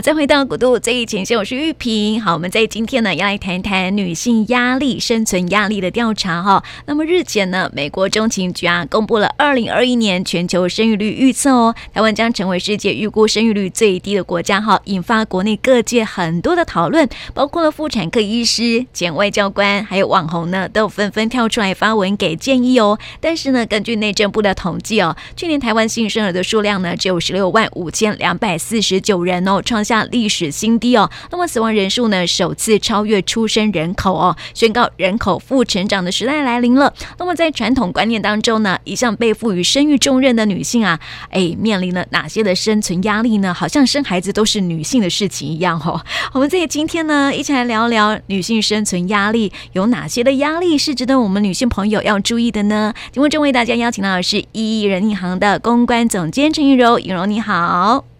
再回到古都最前线，我是玉萍。好，我们在今天呢要来谈一谈女性压力、生存压力的调查哈。那么日前呢，美国中情局啊公布了二零二一年全球生育率预测哦，台湾将成为世界预估生育率最低的国家哈，引发国内各界很多的讨论，包括了妇产科医师、前外交官，还有网红呢，都纷纷跳出来发文给建议哦。但是呢，根据内政部的统计哦，去年台湾新生儿的数量呢只有十六万五千两百四十九人哦，创下历史新低哦。那么死亡人数呢，首次超越出生人口哦，宣告人口负成长的时代来临了。那么在传统观念当中呢，一向被赋予生育重任的女性啊，哎，面临了哪些的生存压力呢？好像生孩子都是女性的事情一样哦。我们在今天呢，一起来聊聊女性生存压力有哪些的压力是值得我们女性朋友要注意的呢？节目中为大家邀请到的是一一人银行的公关总监陈玉柔，玉柔你好。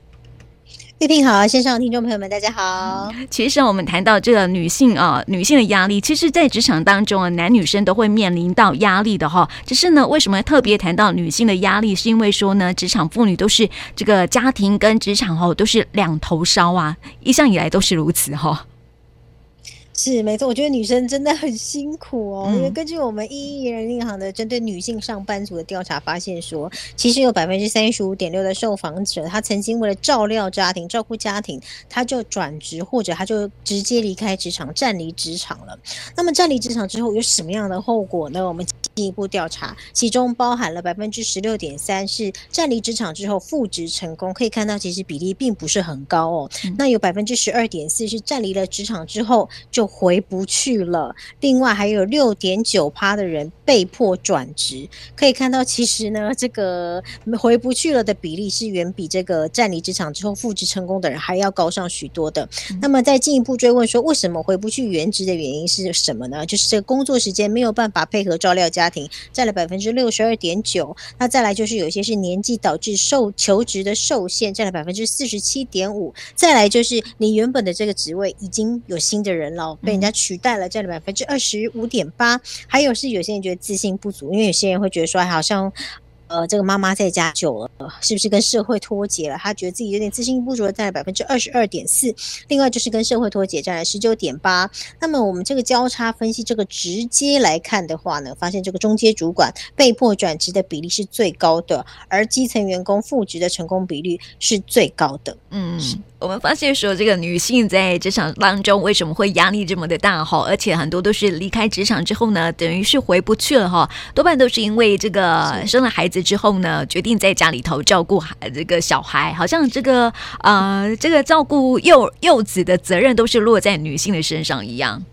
玉萍好，线上的听众朋友们，大家好。其实我们谈到这个女性啊，女性的压力，其实，在职场当中啊，男女生都会面临到压力的哈。只是呢，为什么特别谈到女性的压力？是因为说呢，职场妇女都是这个家庭跟职场哦，都是两头烧啊，一向以来都是如此哈。是没错，我觉得女生真的很辛苦哦。因为根据我们一一人银行的针对女性上班族的调查发现说，其实有百分之三十五点六的受访者，他曾经为了照料家庭、照顾家庭，他就转职或者他就直接离开职场、站离职场了。那么站离职场之后有什么样的后果呢？我们进一步调查，其中包含了百分之十六点三是站离职场之后复职成功，可以看到其实比例并不是很高哦。那有百分之十二点四是站离了职场之后就回不去了，另外还有六点九趴的人被迫转职，可以看到其实呢，这个回不去了的比例是远比这个占离职场之后复职成功的人还要高上许多的。嗯、那么再进一步追问说，为什么回不去原职的原因是什么呢？就是这个工作时间没有办法配合照料家庭，占了百分之六十二点九。那再来就是有些是年纪导致受求职的受限，占了百分之四十七点五。再来就是你原本的这个职位已经有新的人了。被人家取代了，占了百分之二十五点八。还有是有些人觉得自信不足，因为有些人会觉得说，好像。呃，这个妈妈在家久了，是不是跟社会脱节了？她觉得自己有点自信不足，占了百分之二十二点四。另外就是跟社会脱节，占了十九点八。那么我们这个交叉分析，这个直接来看的话呢，发现这个中阶主管被迫转职的比例是最高的，而基层员工复职的成功比率是最高的。嗯，我们发现说，这个女性在职场当中为什么会压力这么的大哈？而且很多都是离开职场之后呢，等于是回不去了哈。多半都是因为这个生了孩子。之后呢，决定在家里头照顾孩这个小孩，好像这个呃，这个照顾幼幼子的责任都是落在女性的身上一样。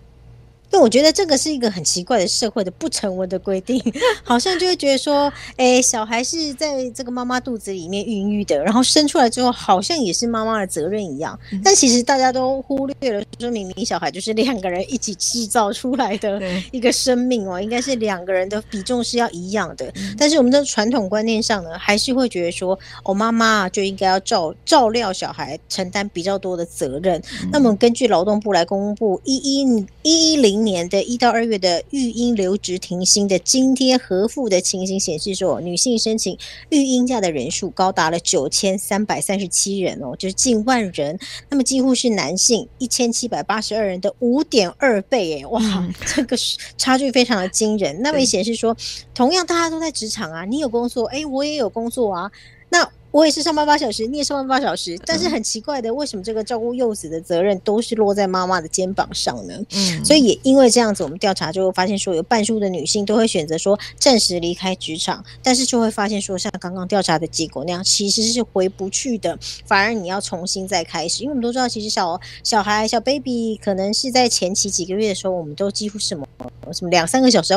因为我觉得这个是一个很奇怪的社会的不成文的规定，好像就会觉得说，哎，小孩是在这个妈妈肚子里面孕育的，然后生出来之后，好像也是妈妈的责任一样。但其实大家都忽略了，说明明小孩就是两个人一起制造出来的一个生命哦，应该是两个人的比重是要一样的。但是我们的传统观念上呢，还是会觉得说，哦，妈妈就应该要照照料小孩，承担比较多的责任。那么根据劳动部来公布一一一一零年的一到二月的育婴留职停薪的津贴核付的情形显示说，女性申请育婴假的人数高达了九千三百三十七人哦，就是近万人。那么几乎是男性一千七百八十二人的五点二倍诶，哇，这个差距非常的惊人。那么也显示说，同样大家都在职场啊，你有工作，诶，我也有工作啊，那。我也是上班八小时，你也上班八小时，但是很奇怪的，为什么这个照顾幼子的责任都是落在妈妈的肩膀上呢？嗯，所以也因为这样子，我们调查就会发现说，有半数的女性都会选择说暂时离开职场，但是就会发现说，像刚刚调查的结果那样，其实是回不去的，反而你要重新再开始。因为我们都知道，其实小小孩小 baby 可能是在前期几个月的时候，我们都几乎什么什么两三个小时。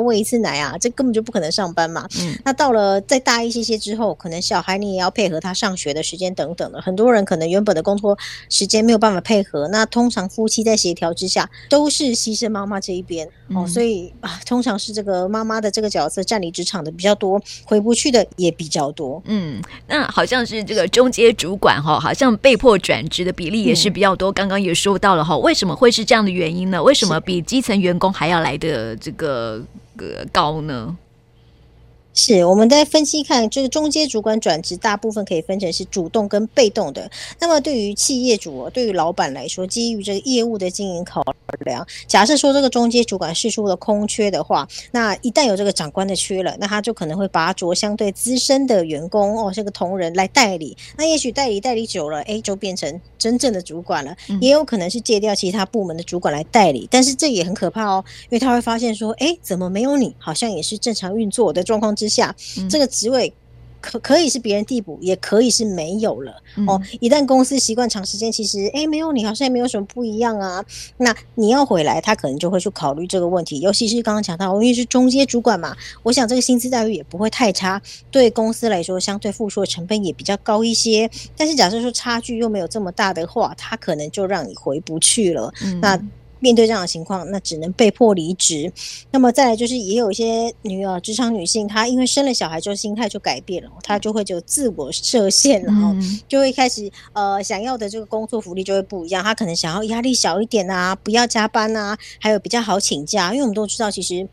喂一次奶啊，这根本就不可能上班嘛。嗯，那到了再大一些些之后，可能小孩你也要配合他上学的时间等等的。很多人可能原本的工作时间没有办法配合，那通常夫妻在协调之下，都是牺牲妈妈这一边、嗯、哦。所以啊，通常是这个妈妈的这个角色占领职场的比较多，回不去的也比较多。嗯，那好像是这个中阶主管哈，好像被迫转职的比例也是比较多。刚、嗯、刚也说到了哈，为什么会是这样的原因呢？为什么比基层员工还要来的这个？高呢？是，我们在分析看，就是中阶主管转职，大部分可以分成是主动跟被动的。那么对于企业主，对于老板来说，基于这个业务的经营考量，假设说这个中阶主管释出了空缺的话，那一旦有这个长官的缺了，那他就可能会拔擢相对资深的员工哦，这个同仁来代理。那也许代理代理久了，哎，就变成真正的主管了。也有可能是借调其他部门的主管来代理，但是这也很可怕哦，因为他会发现说，哎，怎么没有你？好像也是正常运作的状况之下，这个职位可可以是别人递补，也可以是没有了哦。一旦公司习惯长时间，其实诶没有你好像也没有什么不一样啊。那你要回来，他可能就会去考虑这个问题。尤其是刚刚讲到，因为是中阶主管嘛，我想这个薪资待遇也不会太差，对公司来说相对付出的成本也比较高一些。但是假设说差距又没有这么大的话，他可能就让你回不去了。那。面对这样的情况，那只能被迫离职。那么再来就是，也有一些女啊，职场女性，她因为生了小孩之后，心态就改变了，她就会就自我设限，然后就会开始呃，想要的这个工作福利就会不一样。她可能想要压力小一点啊，不要加班啊，还有比较好请假。因为我们都知道，其实。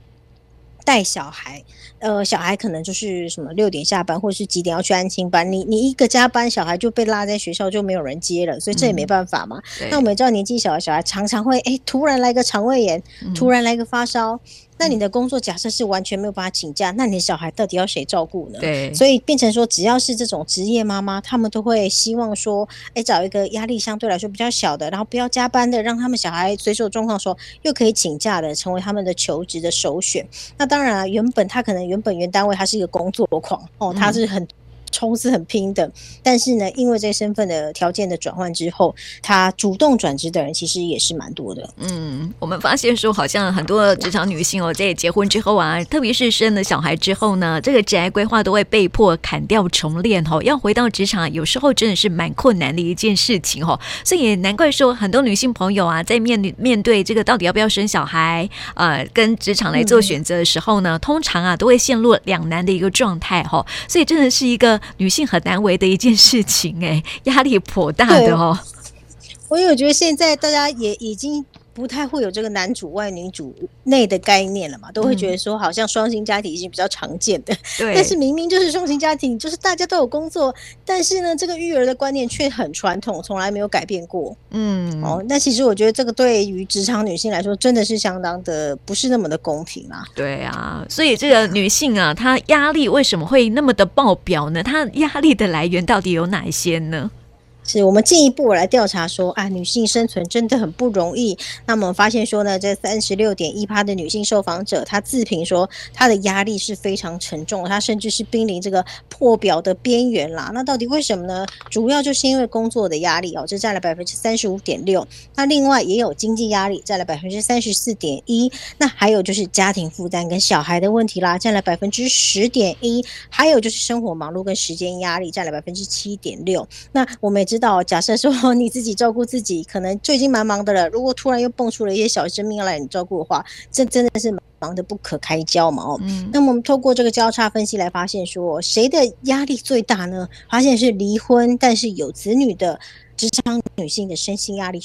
带小孩，呃，小孩可能就是什么六点下班，或者是几点要去安亲班。你你一个加班，小孩就被拉在学校，就没有人接了，所以这也没办法嘛。嗯、那我们知道，年纪小的小孩常常会哎，突然来个肠胃炎，突然来个发烧。嗯那你的工作假设是完全没有办法请假，那你的小孩到底要谁照顾呢？对，所以变成说，只要是这种职业妈妈，他们都会希望说，哎，找一个压力相对来说比较小的，然后不要加班的，让他们小孩随时有状况说又可以请假的，成为他们的求职的首选。那当然啊，原本他可能原本原单位他是一个工作狂哦，他是很。冲是很拼的，但是呢，因为这个身份的条件的转换之后，他主动转职的人其实也是蛮多的。嗯，我们发现说，好像很多职场女性哦，在结婚之后啊，特别是生了小孩之后呢，这个职业规划都会被迫砍掉重练哦，要回到职场，有时候真的是蛮困难的一件事情哦。所以也难怪说，很多女性朋友啊，在面面对这个到底要不要生小孩，呃，跟职场来做选择的时候呢，通常啊都会陷入两难的一个状态哈。所以真的是一个。女性很难为的一件事情，欸，哎，压力颇大的哦。我有觉得现在大家也已经。不太会有这个男主外女主内的概念了嘛，都会觉得说好像双薪家庭已经比较常见的，对、嗯。但是明明就是双薪家庭，就是大家都有工作，但是呢，这个育儿的观念却很传统，从来没有改变过。嗯，哦，那其实我觉得这个对于职场女性来说，真的是相当的不是那么的公平啊。对啊，所以这个女性啊，她压力为什么会那么的爆表呢？她压力的来源到底有哪一些呢？是我们进一步来调查说，啊，女性生存真的很不容易。那么发现说呢，这三十六点一趴的女性受访者，她自评说她的压力是非常沉重，她甚至是濒临这个破表的边缘啦。那到底为什么呢？主要就是因为工作的压力哦，这占了百分之三十五点六。那另外也有经济压力，占了百分之三十四点一。那还有就是家庭负担跟小孩的问题啦，占了百分之十点一。还有就是生活忙碌跟时间压力，占了百分之七点六。那我们也知。知道，假设说 你自己照顾自己，可能就已经蛮忙的了。如果突然又蹦出了一些小生命来你照顾的话，这真的是忙得不可开交嘛？哦，嗯。那么我们透过这个交叉分析来发现，说谁的压力最大呢？发现是离婚但是有子女的职场女性的身心压力。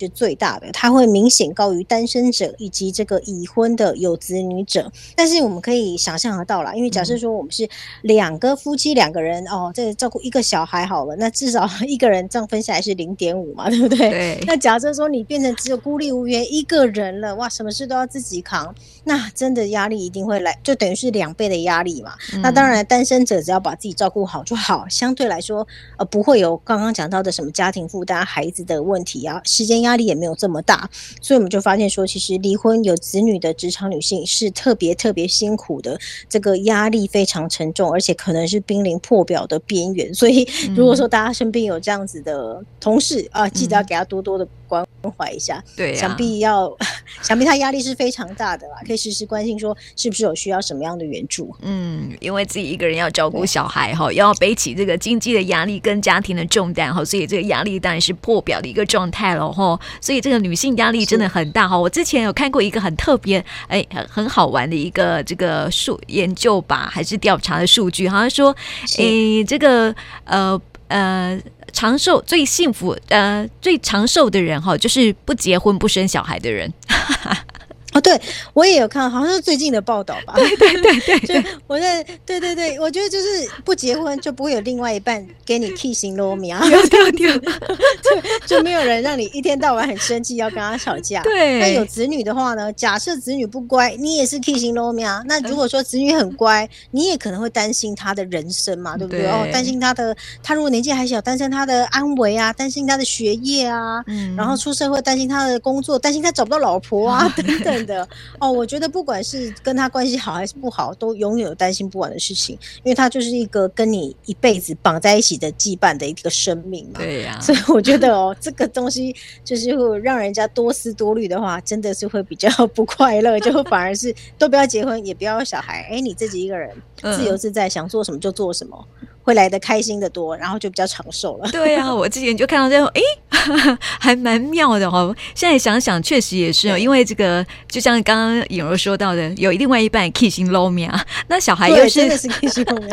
是最大的，它会明显高于单身者以及这个已婚的有子女者。但是我们可以想象得到啦，因为假设说我们是两个夫妻两个人哦，这照顾一个小孩好了，那至少 一个人这样分下来是零点五嘛，对不对？对。那假设说你变成只有孤立无援一个人了，哇，什么事都要自己扛，那真的压力一定会来，就等于是两倍的压力嘛。嗯。那当然，单身者只要把自己照顾好就好，相对来说呃不会有刚刚讲到的什么家庭负担、孩子的问题啊，时间压。压力也没有这么大，所以我们就发现说，其实离婚有子女的职场女性是特别特别辛苦的，这个压力非常沉重，而且可能是濒临破表的边缘。所以，如果说大家身边有这样子的同事啊，记得要给他多多的关怀一下。对，想必要，想必他压力是非常大的啦，可以时时关心说是不是有需要什么样的援助。嗯，因为自己一个人要照顾小孩哈，要背起这个经济的压力跟家庭的重担哈，所以这个压力当然是破表的一个状态了哈。所以这个女性压力真的很大哈。我之前有看过一个很特别哎很很好玩的一个这个数研究吧，还是调查的数据，好像说哎这个呃呃长寿最幸福呃最长寿的人哈，就是不结婚不生小孩的人。对，我也有看，好像是最近的报道吧？对对对对，就我在对对对，我觉得就是不结婚就不会有另外一半给你 kissing 罗米啊，对对对，就就没有人让你一天到晚很生气要跟他吵架。对，那有子女的话呢？假设子女不乖，你也是 kissing 罗米啊。那如果说子女很乖，你也可能会担心他的人生嘛，对不对？哦，担心他的他如果年纪还小，担心他的安危啊，担心他的学业啊，嗯，然后出社会担心他的工作，担心他找不到老婆啊，等等。的哦，我觉得不管是跟他关系好还是不好，都永远有担心不完的事情，因为他就是一个跟你一辈子绑在一起的羁绊的一个生命嘛。对呀、啊，所以我觉得哦，这个东西就是会让人家多思多虑的话，真的是会比较不快乐，就反而是都不要结婚，也不要小孩，哎，你自己一个人自由自在，想做什么就做什么。会来的开心的多，然后就比较长寿了。对啊，我之前就看到这种，哎，还蛮妙的哦。现在想想，确实也是哦，因为这个就像刚刚颖柔说到的，有另外一半 kissing lomia，那小孩又是真的是 kissing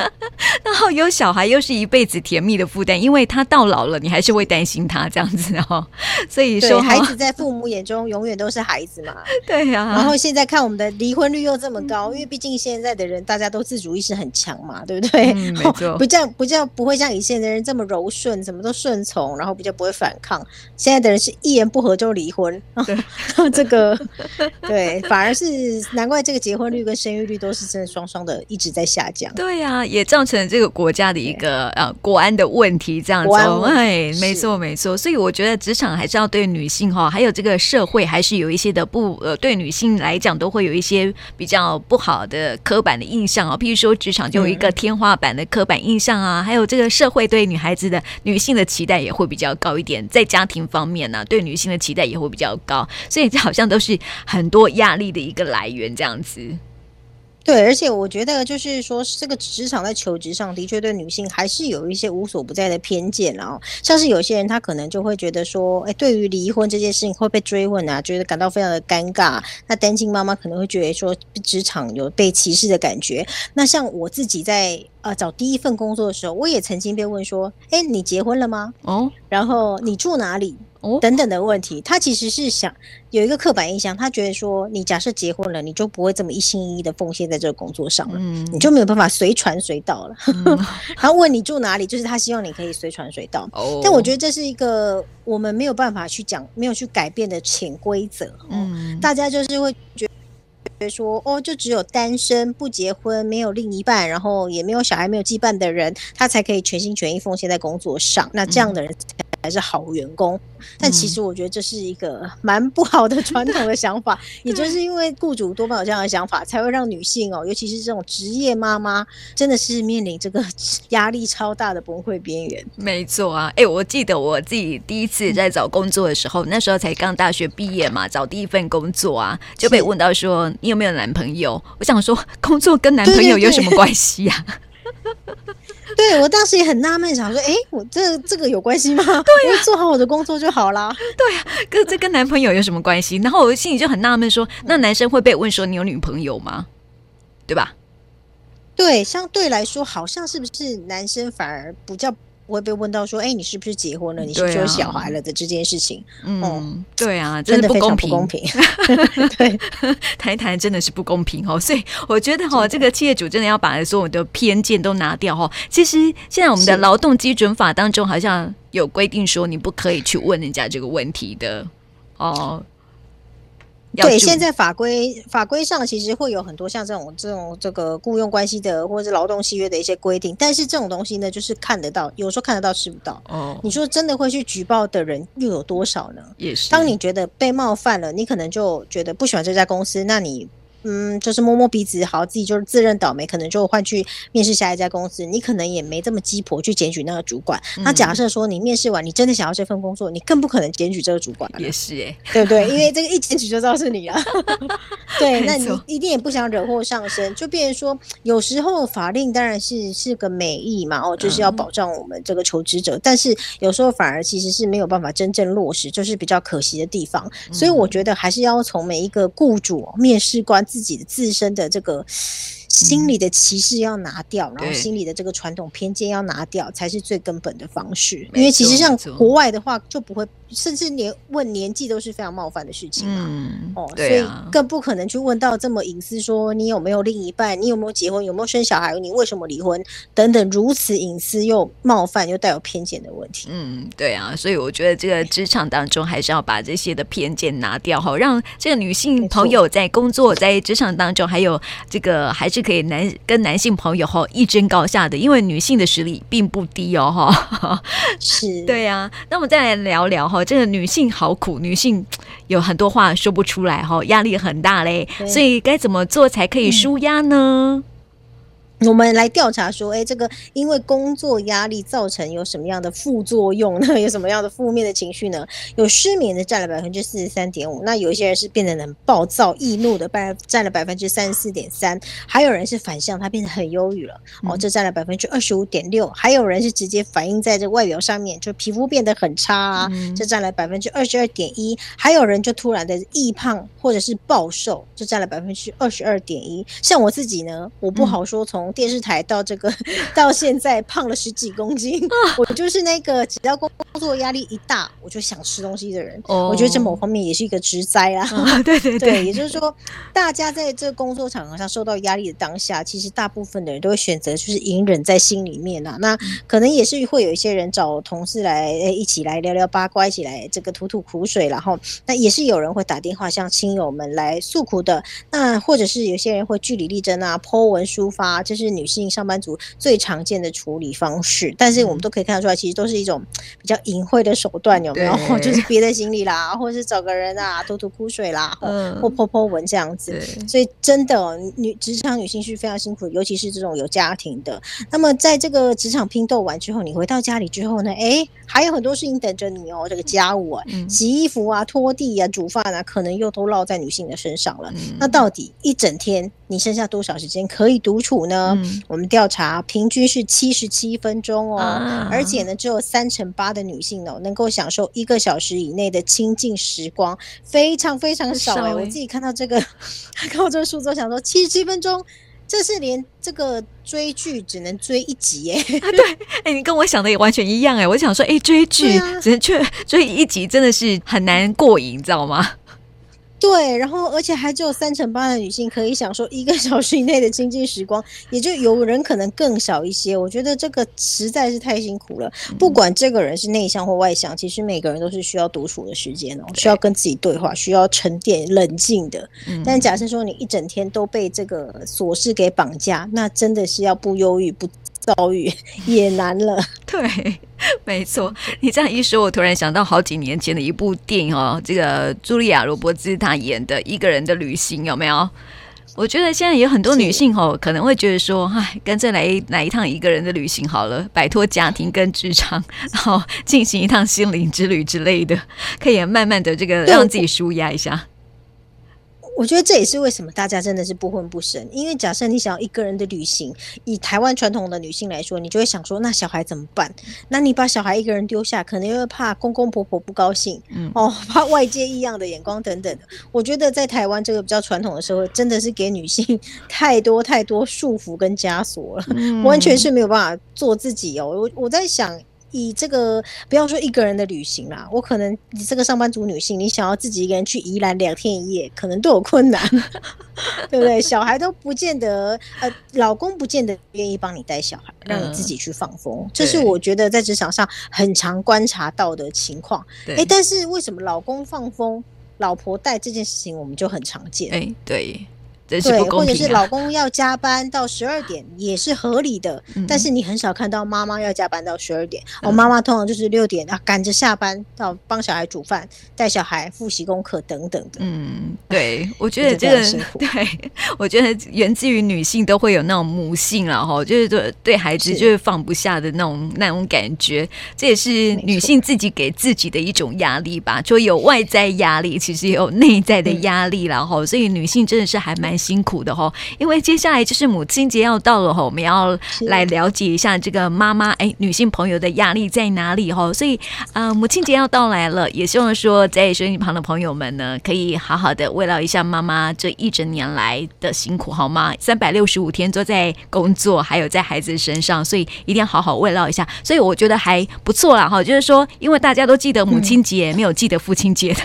然后有小孩又是一辈子甜蜜的负担，因为他到老了，你还是会担心他这样子哦。所以说，孩子在父母眼中永远都是孩子嘛。对呀、啊。然后现在看我们的离婚率又这么高，因为毕竟现在的人大家都自主意识很强嘛，对不对？嗯，没错。样。比较不会像以前的人这么柔顺，什么都顺从，然后比较不会反抗。现在的人是一言不合就离婚，对，这个对，反而是难怪这个结婚率跟生育率都是真的双双的一直在下降。对呀、啊，也造成这个国家的一个呃国安的问题，这样子。哎，没错没错。所以我觉得职场还是要对女性哈，还有这个社会还是有一些的不呃，对女性来讲都会有一些比较不好的刻板的印象啊。譬如说职场就有一个天花板的刻板印象。啊，还有这个社会对女孩子的女性的期待也会比较高一点，在家庭方面呢、对女性的期待也会比较高，所以这好像都是很多压力的一个来源，这样子。对，而且我觉得就是说，这个职场在求职上的确对女性还是有一些无所不在的偏见，哦像是有些人他可能就会觉得说，哎，对于离婚这件事情会被追问啊，觉得感到非常的尴尬。那单亲妈妈可能会觉得说，职场有被歧视的感觉。那像我自己在呃找第一份工作的时候，我也曾经被问说，哎，你结婚了吗？哦，然后你住哪里？哦等等的问题，他其实是想有一个刻板印象，他觉得说，你假设结婚了，你就不会这么一心一意的奉献在这个工作上了，嗯，你就没有办法随传随到了。嗯、然后问你住哪里，就是他希望你可以随传随到。哦，但我觉得这是一个我们没有办法去讲、没有去改变的潜规则。嗯，大家就是会觉得说，哦，就只有单身不结婚、没有另一半，然后也没有小孩、没有羁绊的人，他才可以全心全意奉献在工作上。那这样的人。嗯还是好员工，但其实我觉得这是一个蛮不好的传统的想法，也就是因为雇主多半有这样的想法，才会让女性哦，尤其是这种职业妈妈，真的是面临这个 压力超大的崩溃边缘。没错啊，哎、欸，我记得我自己第一次在找工作的时候，那时候才刚大学毕业嘛，找第一份工作啊，就被问到说你有没有男朋友？我想说，工作跟男朋友有什么关系呀、啊？对，我当时也很纳闷，想说，哎，我这这个有关系吗？对呀、啊，做好我的工作就好啦。对呀、啊，跟这跟男朋友有什么关系？然后我心里就很纳闷，说，那男生会被问说你有女朋友吗？对吧？对，相对来说，好像是不是男生反而比较。我会被问到说：“哎、欸，你是不是结婚了？你是不是有小孩了的这件事情？”嗯，嗯对啊，真的不公平，不公平。对，谈一谈真的是不公平哦。所以我觉得哈、哦，这个企业主真的要把所有的偏见都拿掉哈、哦。其实现在我们的劳动基准法当中好像有规定说，你不可以去问人家这个问题的哦。对，现在法规法规上其实会有很多像这种这种这个雇佣关系的或者是劳动契约的一些规定，但是这种东西呢，就是看得到，有时候看得到吃不到。哦，你说真的会去举报的人又有多少呢？也是。当你觉得被冒犯了，你可能就觉得不喜欢这家公司，那你。嗯，就是摸摸鼻子，好，自己就是自认倒霉，可能就换去面试下一家公司。你可能也没这么鸡婆去检举那个主管。嗯、那假设说你面试完，你真的想要这份工作，你更不可能检举这个主管。也是哎，对不对？因为这个一检举就知道是你了。对，那你一定也不想惹祸上身，就变成说，有时候法令当然是是个美意嘛，哦，就是要保障我们这个求职者，嗯、但是有时候反而其实是没有办法真正落实，就是比较可惜的地方。嗯、所以我觉得还是要从每一个雇主、面试官。自自己的自身的这个心理的歧视要拿掉，然后心理的这个传统偏见要拿掉，才是最根本的方式。因为其实像国外的话，就不会，甚至连问年纪都是非常冒犯的事情嘛。嗯，哦，所以更不可能去问到这么隐私，说你有没有另一半，你有没有结婚，有没有生小孩，你为什么离婚等等，如此隐私又冒犯又带有偏见的问题。嗯，对啊，所以我觉得这个职场当中还是要把这些的偏见拿掉，好让这个女性朋友在工作在职场当中，还有这个还是可以男跟男性朋友哈一争高下的，因为女性的实力并不低哦哈。是，对啊。那我们再来聊聊哈，这个女性好苦，女性有很多话说不出来哈，压力很大嘞，所以该怎么做才可以舒压呢？嗯我们来调查说，哎，这个因为工作压力造成有什么样的副作用呢？有什么样的负面的情绪呢？有失眠的占了百分之四十三点五，那有一些人是变得很暴躁易怒的，占占了百分之三十四点三，还有人是反向，他变得很忧郁了，哦，这占了百分之二十五点六，还有人是直接反映在这外表上面，就皮肤变得很差啊，这占了百分之二十二点一，还有人就突然的易胖或者是暴瘦，就占了百分之二十二点一。像我自己呢，我不好说从。电视台到这个 到现在胖了十几公斤，我就是那个只要工作压力一大，我就想吃东西的人。我觉得这某方面也是一个职灾啊。对对对，也就是说，大家在这个工作场合上受到压力的当下，其实大部分的人都会选择就是隐忍在心里面啊。那可能也是会有一些人找同事来一起来聊聊八卦，一起来这个吐吐苦水，然后那也是有人会打电话向亲友们来诉苦的。那或者是有些人会据理力争啊，po 文抒发，这、就是女性上班族最常见的处理方式，但是我们都可以看得出来，其实都是一种比较隐晦的手段，有没有？就是憋在心里啦，或者是找个人啊吐吐苦水啦，或 po po 文这样子。所以真的，女职场女性是非常辛苦，尤其是这种有家庭的。那么在这个职场拼斗完之后，你回到家里之后呢？哎，还有很多事情等着你哦。这个家务啊，洗衣服啊，拖地啊，煮饭啊，可能又都落在女性的身上了。那到底一整天你剩下多少时间可以独处呢？嗯我们调查平均是七十七分钟哦，啊、而且呢，只有三成八的女性哦能够享受一个小时以内的清静时光，非常非常少哎！我自己看到这个，看到这个数字，我想说七十七分钟，这是连这个追剧只能追一集耶？啊、对，哎，你跟我想的也完全一样哎！我想说，哎，追剧只能追追一集，真的是很难过瘾，你知道吗？对，然后而且还只有三成八的女性可以享受一个 小时以内的清静时光，也就有人可能更少一些。我觉得这个实在是太辛苦了。不管这个人是内向或外向，其实每个人都是需要独处的时间哦，需要跟自己对话，需要沉淀、冷静的。但假设说你一整天都被这个琐事给绑架，那真的是要不忧郁不遭遇 也难了。对。没错，你这样一说，我突然想到好几年前的一部电影哦，这个茱莉亚·罗伯兹她演的《一个人的旅行》有没有？我觉得现在有很多女性哦，可能会觉得说，哎，干脆来来一趟一个人的旅行好了，摆脱家庭跟职场，然后进行一趟心灵之旅之类的，可以慢慢的这个让自己舒压一下。我觉得这也是为什么大家真的是不婚不生，因为假设你想要一个人的旅行，以台湾传统的女性来说，你就会想说，那小孩怎么办？那你把小孩一个人丢下，可能又会怕公公婆婆不高兴，嗯，哦，怕外界异样的眼光等等的。我觉得在台湾这个比较传统的社会，真的是给女性 太多太多束缚跟枷锁了，嗯、完全是没有办法做自己哦。我我在想。以这个不要说一个人的旅行啦，我可能你这个上班族女性，你想要自己一个人去宜兰两天一夜，可能都有困难，对不对？小孩都不见得，呃，老公不见得愿意帮你带小孩，让你自己去放风，嗯、这是我觉得在职场上很常观察到的情况。哎对，但是为什么老公放风，老婆带这件事情我们就很常见？哎，对。对，或者是老公要加班到十二点也是合理的，嗯、但是你很少看到妈妈要加班到十二点。我、嗯哦、妈妈通常就是六点啊，赶着下班到帮小孩煮饭、带小孩复习功课等等的。嗯，对，我觉得这个对，我觉得源自于女性都会有那种母性了哈，就是对对孩子就是放不下的那种那种感觉，这也是女性自己给自己的一种压力吧，就有外在压力，其实也有内在的压力然后、嗯、所以女性真的是还蛮。蛮辛苦的哈。因为接下来就是母亲节要到了哈，我们要来了解一下这个妈妈哎，女性朋友的压力在哪里哈。所以呃，母亲节要到来了，也希望说在收音旁的朋友们呢，可以好好的慰劳一下妈妈这一整年来的辛苦好吗？三百六十五天都在工作，还有在孩子身上，所以一定要好好慰劳一下。所以我觉得还不错啦哈，就是说，因为大家都记得母亲节，嗯、没有记得父亲节的。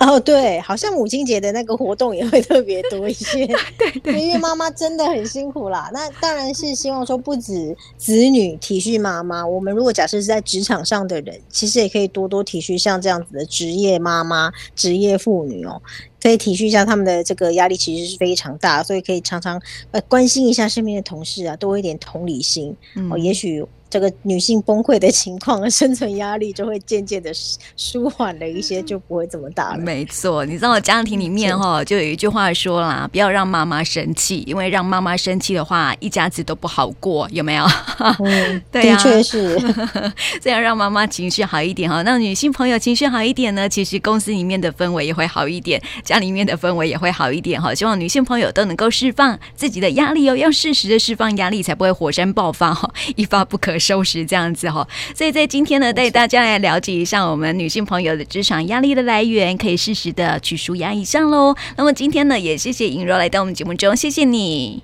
哦，对，好像母亲节的那个活动也会特别多一些。对对，因为妈妈真的很辛苦啦。那当然是希望说，不止子女体恤妈妈，我们如果假设是在职场上的人，其实也可以多多体恤像这样子的职业妈妈、职业妇女哦，可以体恤一下他们的这个压力，其实是非常大，所以可以常常呃关心一下身边的同事啊，多一点同理心哦，也许。这个女性崩溃的情况，生存压力就会渐渐的舒缓了一些，就不会这么大了。没错，你知道家庭里面哈，就有一句话说啦，不要让妈妈生气，因为让妈妈生气的话，一家子都不好过，有没有？嗯，对啊，的确是。这样让妈妈情绪好一点哈，让女性朋友情绪好一点呢，其实公司里面的氛围也会好一点，家里面的氛围也会好一点哈。希望女性朋友都能够释放自己的压力哦，要适时的释放压力，才不会火山爆发哈，一发不可收拾这样子哈，所以在今天呢，带大家来了解一下我们女性朋友的职场压力的来源，可以适时的去舒压一下喽。那么今天呢，也谢谢尹若来到我们节目中，谢谢你，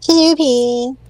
谢谢玉萍。